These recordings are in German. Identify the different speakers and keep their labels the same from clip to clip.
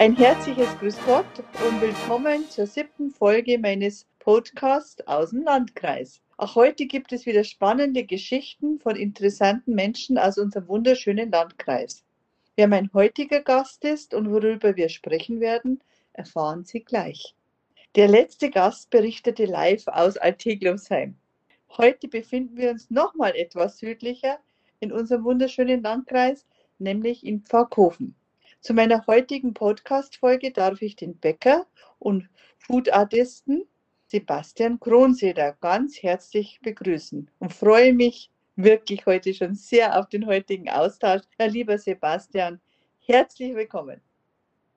Speaker 1: Ein herzliches Grüß Gott und willkommen zur siebten Folge meines Podcasts aus dem Landkreis. Auch heute gibt es wieder spannende Geschichten von interessanten Menschen aus unserem wunderschönen Landkreis. Wer mein heutiger Gast ist und worüber wir sprechen werden, erfahren Sie gleich. Der letzte Gast berichtete live aus Alteglosheim. Heute befinden wir uns nochmal etwas südlicher in unserem wunderschönen Landkreis, nämlich in Pfarrkofen. Zu meiner heutigen Podcast-Folge darf ich den Bäcker und Food-Artisten Sebastian Kronseder ganz herzlich begrüßen und freue mich wirklich heute schon sehr auf den heutigen Austausch. Herr lieber Sebastian, herzlich willkommen.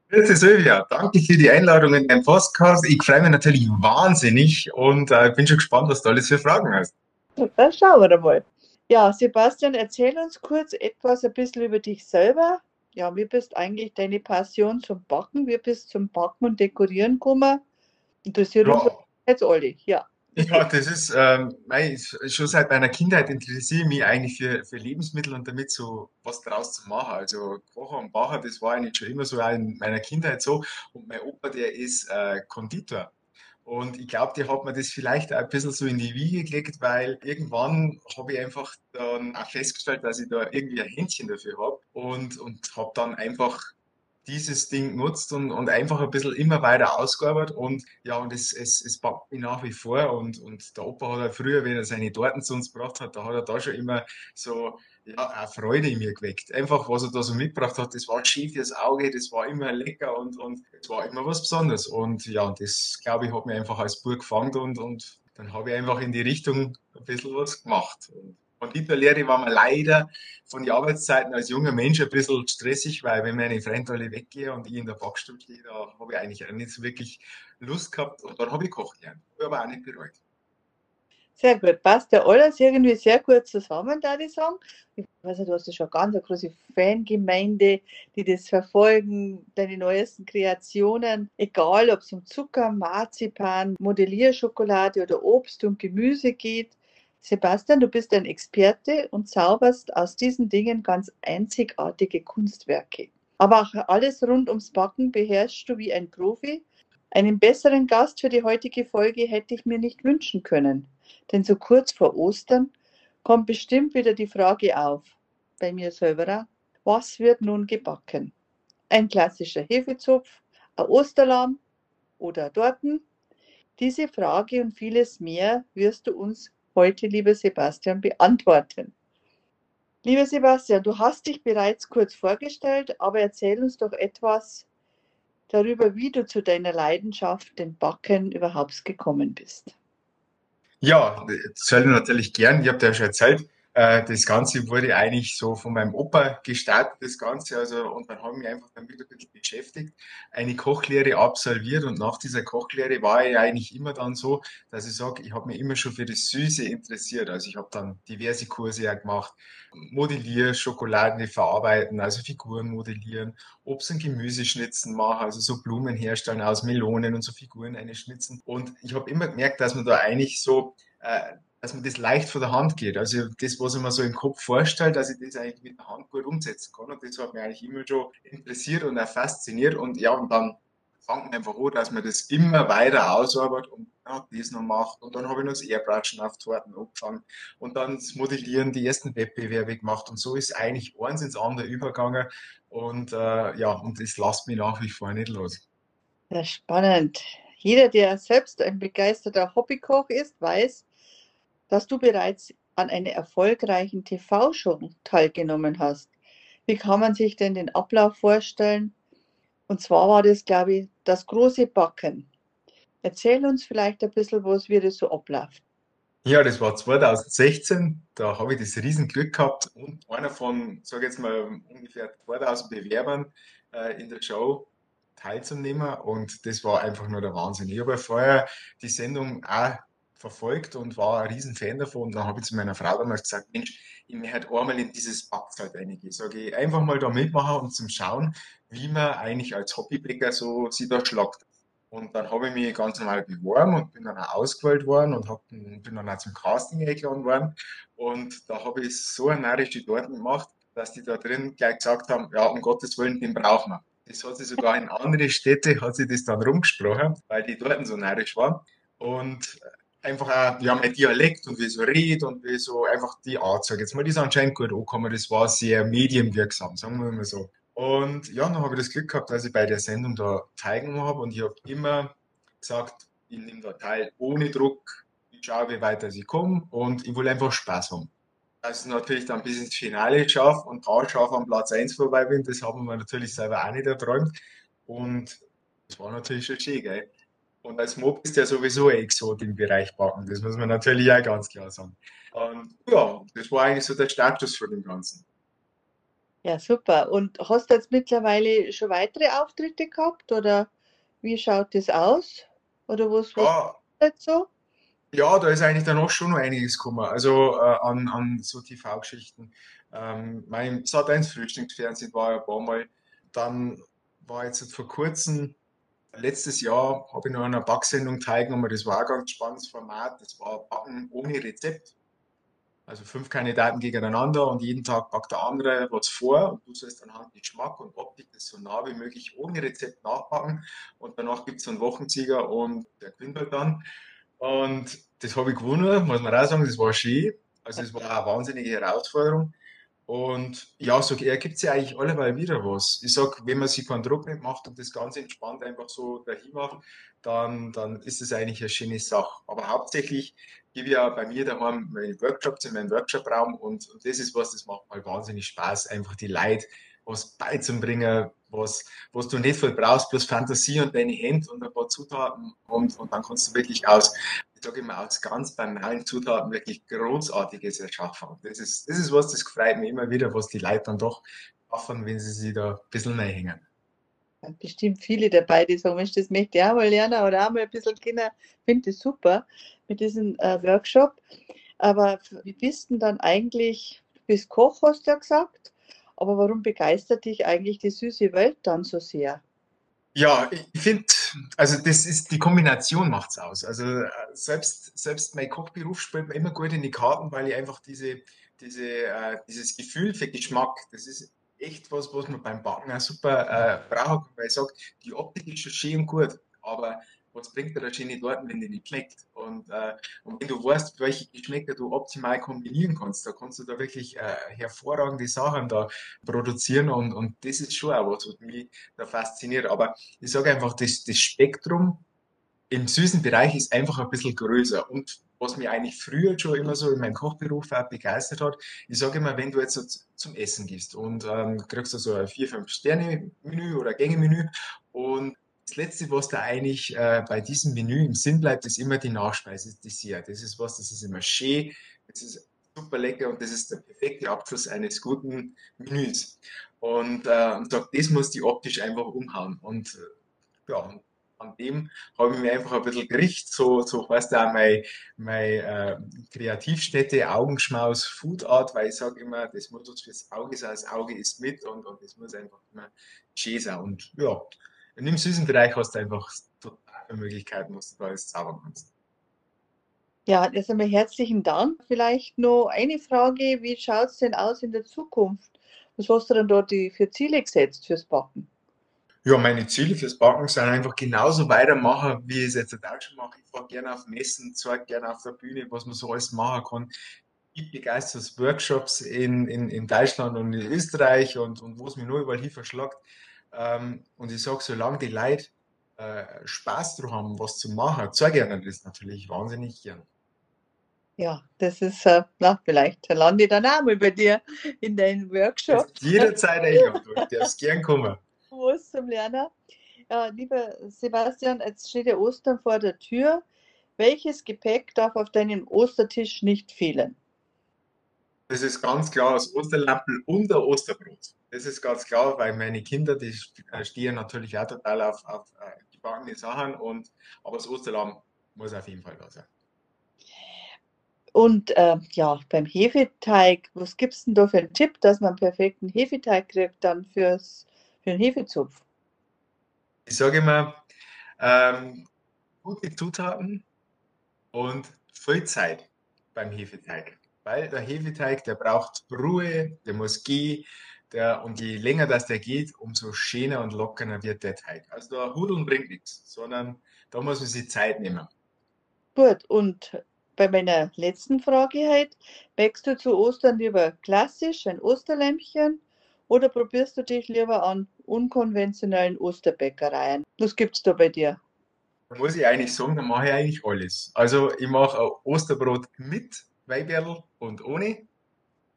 Speaker 2: Grüße Silvia, danke für die Einladung in den Podcast. Ich freue mich natürlich wahnsinnig und äh, bin schon gespannt, was du alles für Fragen hast.
Speaker 1: Dann schauen wir mal. Ja, Sebastian, erzähl uns kurz etwas ein bisschen über dich selber. Ja, wie bist eigentlich deine Passion zum Backen? Wie bist zum Backen und Dekorieren gekommen? Interessiert ja. uns jetzt alle, ja.
Speaker 2: Ja, das ist ähm, schon seit meiner Kindheit interessiere ich mich eigentlich für, für Lebensmittel und damit so was daraus zu machen. Also Kocher und Bacher, das war eigentlich schon immer so in meiner Kindheit so. Und mein Opa, der ist äh, Konditor. Und ich glaube, die hat mir das vielleicht auch ein bisschen so in die Wiege gelegt, weil irgendwann habe ich einfach dann auch festgestellt, dass ich da irgendwie ein Händchen dafür habe und, und habe dann einfach dieses Ding nutzt und, und einfach ein bisschen immer weiter ausgearbeitet und ja, und es, es, es packt mich nach wie vor und, und der Opa hat ja früher, wenn er seine Torten zu uns gebracht hat, da hat er da schon immer so ja, eine Freude in mir geweckt. Einfach, was er da so mitgebracht hat, das war schön fürs Auge, das war immer lecker und, und es war immer was Besonderes. Und ja, und das, glaube ich, hat mich einfach als Burg gefangen und, und dann habe ich einfach in die Richtung ein bisschen was gemacht. Und Konditorlehre war mir leider von den Arbeitszeiten als junger Mensch ein bisschen stressig, weil wenn meine Freunde alle weggehen und ich in der Backstube stehe, da habe ich eigentlich auch nicht so wirklich Lust gehabt und dann habe ich kochen gelernt. Aber auch nicht bereut.
Speaker 1: Sehr gut, passt ja alles irgendwie sehr gut zusammen, da ich sagen. Ich weiß nicht, du hast ja schon ganz eine große Fangemeinde, die das verfolgen, deine neuesten Kreationen, egal ob es um Zucker, Marzipan, Modellierschokolade oder Obst und Gemüse geht. Sebastian, du bist ein Experte und zauberst aus diesen Dingen ganz einzigartige Kunstwerke. Aber auch alles rund ums Backen beherrschst du wie ein Profi. Einen besseren Gast für die heutige Folge hätte ich mir nicht wünschen können. Denn so kurz vor Ostern kommt bestimmt wieder die Frage auf, bei mir selber was wird nun gebacken? Ein klassischer Hefezopf, ein Osterlamm oder Dorten? Diese Frage und vieles mehr wirst du uns heute, lieber Sebastian, beantworten. Lieber Sebastian, du hast dich bereits kurz vorgestellt, aber erzähl uns doch etwas darüber, wie du zu deiner Leidenschaft, dem Backen, überhaupt gekommen bist.
Speaker 2: Ja, das soll ich natürlich gern. Ich habe dir ja schon erzählt, äh, das Ganze wurde eigentlich so von meinem Opa gestartet, das Ganze. Also, und dann habe ich mich einfach damit ein bisschen beschäftigt, eine Kochlehre absolviert und nach dieser Kochlehre war ich eigentlich immer dann so, dass ich sage, ich habe mich immer schon für das Süße interessiert. Also ich habe dann diverse Kurse ja gemacht, Modellier, Schokolade verarbeiten, also Figuren modellieren, Obst- und Gemüseschnitzen machen, also so Blumen herstellen aus Melonen und so Figuren einschnitzen. Und ich habe immer gemerkt, dass man da eigentlich so äh, dass mir das leicht von der Hand geht. Also das, was ich mir so im Kopf vorstelle, dass ich das eigentlich mit der Hand gut umsetzen kann. Und das hat mich eigentlich immer schon interessiert und auch fasziniert. Und ja, und dann fängt man einfach an, dass man das immer weiter ausarbeitet und ja, das noch macht. Und dann habe ich noch das Airbrushen auf Torten angefangen und dann das Modellieren, die ersten Wettbewerbe gemacht. Und so ist eigentlich eins ins andere übergegangen. Und äh, ja, und das lasst mich nach wie vor nicht los.
Speaker 1: Ja, spannend. Jeder, der selbst ein begeisterter Hobbykoch ist, weiß, dass du bereits an einer erfolgreichen TV-Show teilgenommen hast. Wie kann man sich denn den Ablauf vorstellen? Und zwar war das, glaube ich, das große Backen. Erzähl uns vielleicht ein bisschen, was wie das so abläuft.
Speaker 2: Ja, das war 2016. Da habe ich das Riesenglück gehabt und einer von, sage jetzt mal, ungefähr 2000 Bewerbern äh, in der Show teilzunehmen. Und das war einfach nur der Wahnsinn. Ich habe ja vorher die Sendung auch verfolgt und war ein Riesenfan davon. Und dann habe ich zu meiner Frau damals gesagt, Mensch, ich möchte halt einmal in dieses Backzeit reingehen. Sage ich, einfach mal da mitmachen und zum Schauen, wie man eigentlich als Hobbybäcker so sie da schlagt. Und dann habe ich mich ganz normal beworben und bin dann auch ausgewählt worden und hab, bin dann auch zum Casting eingeladen worden. Und da habe ich so eine narrische Torten gemacht, dass die da drin gleich gesagt haben, ja, um Gottes Willen, den brauchen wir. Das hat sich sogar in andere Städte, hat sich das dann rumgesprochen, weil die dort so narrisch waren. Und einfach auch, ja, mein Dialekt und wie so rede und wie so einfach die Art, sag jetzt mal, die ist anscheinend gut angekommen. Das war sehr medienwirksam, sagen wir mal so. Und ja, dann habe ich das Glück gehabt, dass ich bei der Sendung da teilgenommen habe und ich habe immer gesagt, ich nehme da teil ohne Druck, ich schaue, wie weit ich komme und ich will einfach Spaß haben. Dass ich natürlich dann bis ins Finale schaffe und da schaffe am Platz 1 vorbei bin, das haben wir natürlich selber auch nicht erträumt. Und das war natürlich schon schön, gell? Und als Mob ist ja sowieso ein Exot im Bereich Backen, das muss man natürlich auch ganz klar sagen. Und ja, das war eigentlich so der Status von dem Ganzen.
Speaker 1: Ja, super. Und hast du jetzt mittlerweile schon weitere Auftritte gehabt oder wie schaut das aus? Oder was, was
Speaker 2: Ja,
Speaker 1: jetzt so?
Speaker 2: ja, da ist eigentlich dann auch schon noch einiges gekommen. Also äh, an, an so TV-Geschichten. Ähm, mein Sat.1 Frühstücksfernsehen war ja ein paar Mal. Dann war jetzt vor kurzem, letztes Jahr, habe ich noch an einer Backsendung teilgenommen. Das war ein ganz spannendes Format. Das war Backen ohne Rezept. Also fünf Kandidaten gegeneinander und jeden Tag backt der andere was vor und du sollst anhand Geschmack und Optik das so nah wie möglich ohne Rezept nachbacken und danach gibt es einen Wochensieger und der gewinnt halt dann. Und das habe ich gewonnen, muss man auch sagen, das war schön. Also es war eine wahnsinnige Herausforderung. Und ja, so ergibt sich eigentlich alleweil wieder was. Ich sag, wenn man sich keinen Druck nicht macht und das ganz entspannt einfach so dahin macht, dann, dann ist es eigentlich eine schöne Sache. Aber hauptsächlich gebe ich ja bei mir daheim meine Workshops in meinem Workshopraum und, und das ist was, das macht mal wahnsinnig Spaß, einfach die Leute was beizubringen, was, was du nicht viel brauchst, bloß Fantasie und deine Hände und ein paar Zutaten und, und dann kannst du wirklich aus, ich sage immer, aus ganz banalen Zutaten wirklich Großartiges erschaffen. Das ist, das ist was, das freut mich immer wieder, was die Leute dann doch schaffen, wenn sie sich da ein bisschen reinhängen.
Speaker 1: sind bestimmt viele dabei, die sagen, Mensch, das möchte ich auch mal lernen oder auch mal ein bisschen Kinder. Finde das super mit diesem äh, Workshop. Aber wie bist denn dann eigentlich, du bist Koch, hast du ja gesagt, aber warum begeistert dich eigentlich die süße Welt dann so sehr?
Speaker 2: Ja, ich finde, also das ist, die Kombination macht's aus. Also äh, selbst, selbst mein Kochberuf spielt mir immer gut in die Karten, weil ich einfach diese, diese, äh, dieses Gefühl für Geschmack, das ist echt was, was man beim Backen auch super äh, braucht, weil ich sage, die Optik ist schon schön und gut, aber was bringt dir der schöne Torten, wenn die nicht schmeckt? Und, äh, und wenn du weißt, welche Geschmäcker du optimal kombinieren kannst, da kannst du da wirklich äh, hervorragende Sachen da produzieren und, und das ist schon auch was, was mich da fasziniert. Aber ich sage einfach, das, das Spektrum im süßen Bereich ist einfach ein bisschen größer. Und was mich eigentlich früher schon immer so in meinem Kochberuf auch begeistert hat, ich sage immer, wenn du jetzt so zum Essen gehst und ähm, kriegst du so ein vier fünf sterne menü oder Gänge-Menü und das Letzte, was da eigentlich äh, bei diesem Menü im Sinn bleibt, ist immer die Nachspeise, das Dessert. Das ist was, das ist immer schön, das ist super lecker und das ist der perfekte Abschluss eines guten Menüs. Und, äh, und sag, das muss die optisch einfach umhauen. Und äh, ja, an dem habe ich mich einfach ein bisschen gerichtet, so, so heißt auch meine, meine äh, Kreativstätte, Augenschmaus, Food Art, weil ich sage immer, das muss uns fürs Auge sein, das Auge ist mit und, und das muss einfach immer schön sein. Und ja, in dem süßen Bereich hast du einfach total viele Möglichkeiten, was du da alles zaubern kannst.
Speaker 1: Ja, erst einmal herzlichen Dank. Vielleicht noch eine Frage, wie schaut es denn aus in der Zukunft? Was hast du denn dort für Ziele gesetzt fürs Backen?
Speaker 2: Ja, meine Ziele fürs Backen sind einfach genauso weitermachen, wie ich es jetzt auch schon mache. Ich fahre gerne auf Messen, zeige gerne auf der Bühne, was man so alles machen kann. Ich begeistere Workshops in, in, in Deutschland und in Österreich und, und wo es mir nur überall hin verschlagt. Ähm, und ich sage, solange die Leute äh, Spaß daran haben, was zu machen, zeige ich ihnen das natürlich wahnsinnig gern.
Speaker 1: Ja, das ist, äh, na, vielleicht lande ich dann auch mal bei dir in deinen Workshops,
Speaker 2: jederzeit eingeladen, du darfst gern kommen.
Speaker 1: wo zum Lernen. Ja, lieber Sebastian, jetzt steht ja Ostern vor der Tür. Welches Gepäck darf auf deinem Ostertisch nicht fehlen?
Speaker 2: Das ist ganz klar das Osterlampel und der Osterbrot. Das ist ganz klar, weil meine Kinder, die äh, stehen natürlich auch total auf, auf äh, gebackene Sachen und aber das Osterlamm muss auf jeden Fall da sein.
Speaker 1: Und äh, ja, beim Hefeteig, was gibt es denn da für einen Tipp, dass man einen perfekten Hefeteig kriegt dann fürs, für den Hefezopf?
Speaker 2: Ich sage immer, ähm, gute Zutaten und viel Zeit beim Hefeteig. Weil der Hefeteig, der braucht Ruhe, der muss gehen, Der, und je länger das der geht, umso schöner und lockerer wird der Teig. Also da Hudeln bringt nichts, sondern da muss man sich Zeit nehmen.
Speaker 1: Gut, und bei meiner letzten Frage halt, wächst du zu Ostern lieber klassisch ein Osterlämpchen oder probierst du dich lieber an unkonventionellen Osterbäckereien? Was gibt es da bei dir?
Speaker 2: Da muss ich eigentlich sagen, da mache ich eigentlich alles. Also ich mache ein Osterbrot mit Weiberl und ohne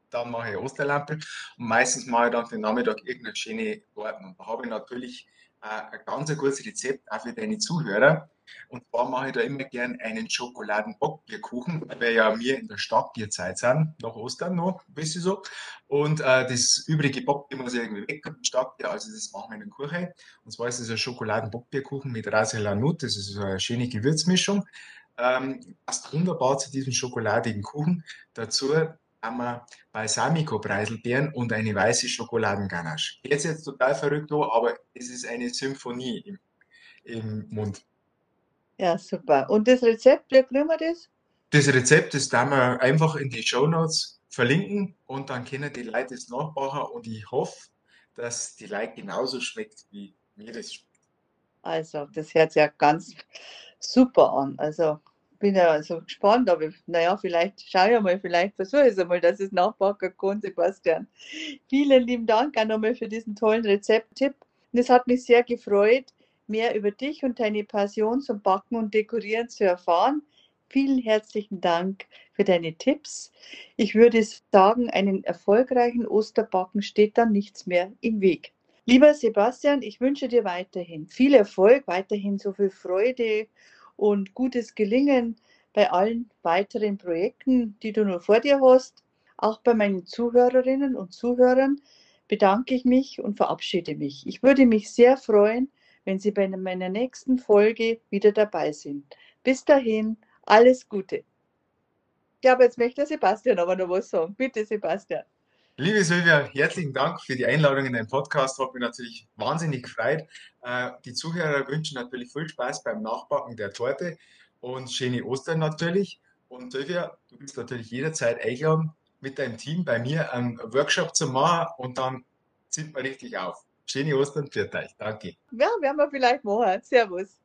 Speaker 2: dann mache ich Osterlampe und meistens mache ich dann den Nachmittag irgendeine schöne. Und da habe ich natürlich äh, ein ganz gutes Rezept auch für deine Zuhörer. Und zwar mache ich da immer gern einen Schokoladen-Bockbierkuchen, weil wir ja mir in der Startbierzeit sind, nach Ostern noch, ein bisschen so. Und äh, das übrige Bockbier muss ich irgendwie weg im Startbier, also das machen wir in den Kuchen. Und zwar ist es ein Schokoladen-Bockbierkuchen mit Rasela Nut, das ist so eine schöne Gewürzmischung. Ähm, passt wunderbar zu diesem schokoladigen Kuchen. Dazu haben wir Balsamico-Preiselbeeren und eine weiße Schokoladenganache. Jetzt jetzt total verrückt, aber es ist eine Symphonie im, im Mund.
Speaker 1: Ja, super. Und das Rezept, wie kriegen wir das?
Speaker 2: Das Rezept, das da wir einfach in die Show Notes verlinken und dann können die Leute es nachbauen und ich hoffe, dass die Leute genauso schmeckt, wie mir das schmeckt.
Speaker 1: Also, das hört sich ja ganz super an. Also, bin ja also gespannt, aber naja, vielleicht schaue ich mal, vielleicht versuche ich es einmal, dass es nachbacken kann, Sebastian. Vielen lieben Dank auch nochmal für diesen tollen Rezepttipp. Und es hat mich sehr gefreut, mehr über dich und deine Passion zum Backen und Dekorieren zu erfahren. Vielen herzlichen Dank für deine Tipps. Ich würde sagen, einen erfolgreichen Osterbacken steht dann nichts mehr im Weg. Lieber Sebastian, ich wünsche dir weiterhin viel Erfolg, weiterhin so viel Freude und gutes Gelingen bei allen weiteren Projekten, die du noch vor dir hast. Auch bei meinen Zuhörerinnen und Zuhörern bedanke ich mich und verabschiede mich. Ich würde mich sehr freuen, wenn Sie bei meiner nächsten Folge wieder dabei sind. Bis dahin, alles Gute. Ja, aber jetzt möchte Sebastian aber noch was sagen. Bitte, Sebastian.
Speaker 2: Liebe Silvia, herzlichen Dank für die Einladung in den Podcast. Hat mich natürlich wahnsinnig gefreut. Äh, die Zuhörer wünschen natürlich viel Spaß beim Nachbacken der Torte und schöne Ostern natürlich. Und Silvia, du bist natürlich jederzeit eingeladen, mit deinem Team bei mir einen Workshop zu machen und dann sind wir richtig auf. Schöne Ostern für euch. Danke.
Speaker 1: Ja, werden wir vielleicht machen. Servus.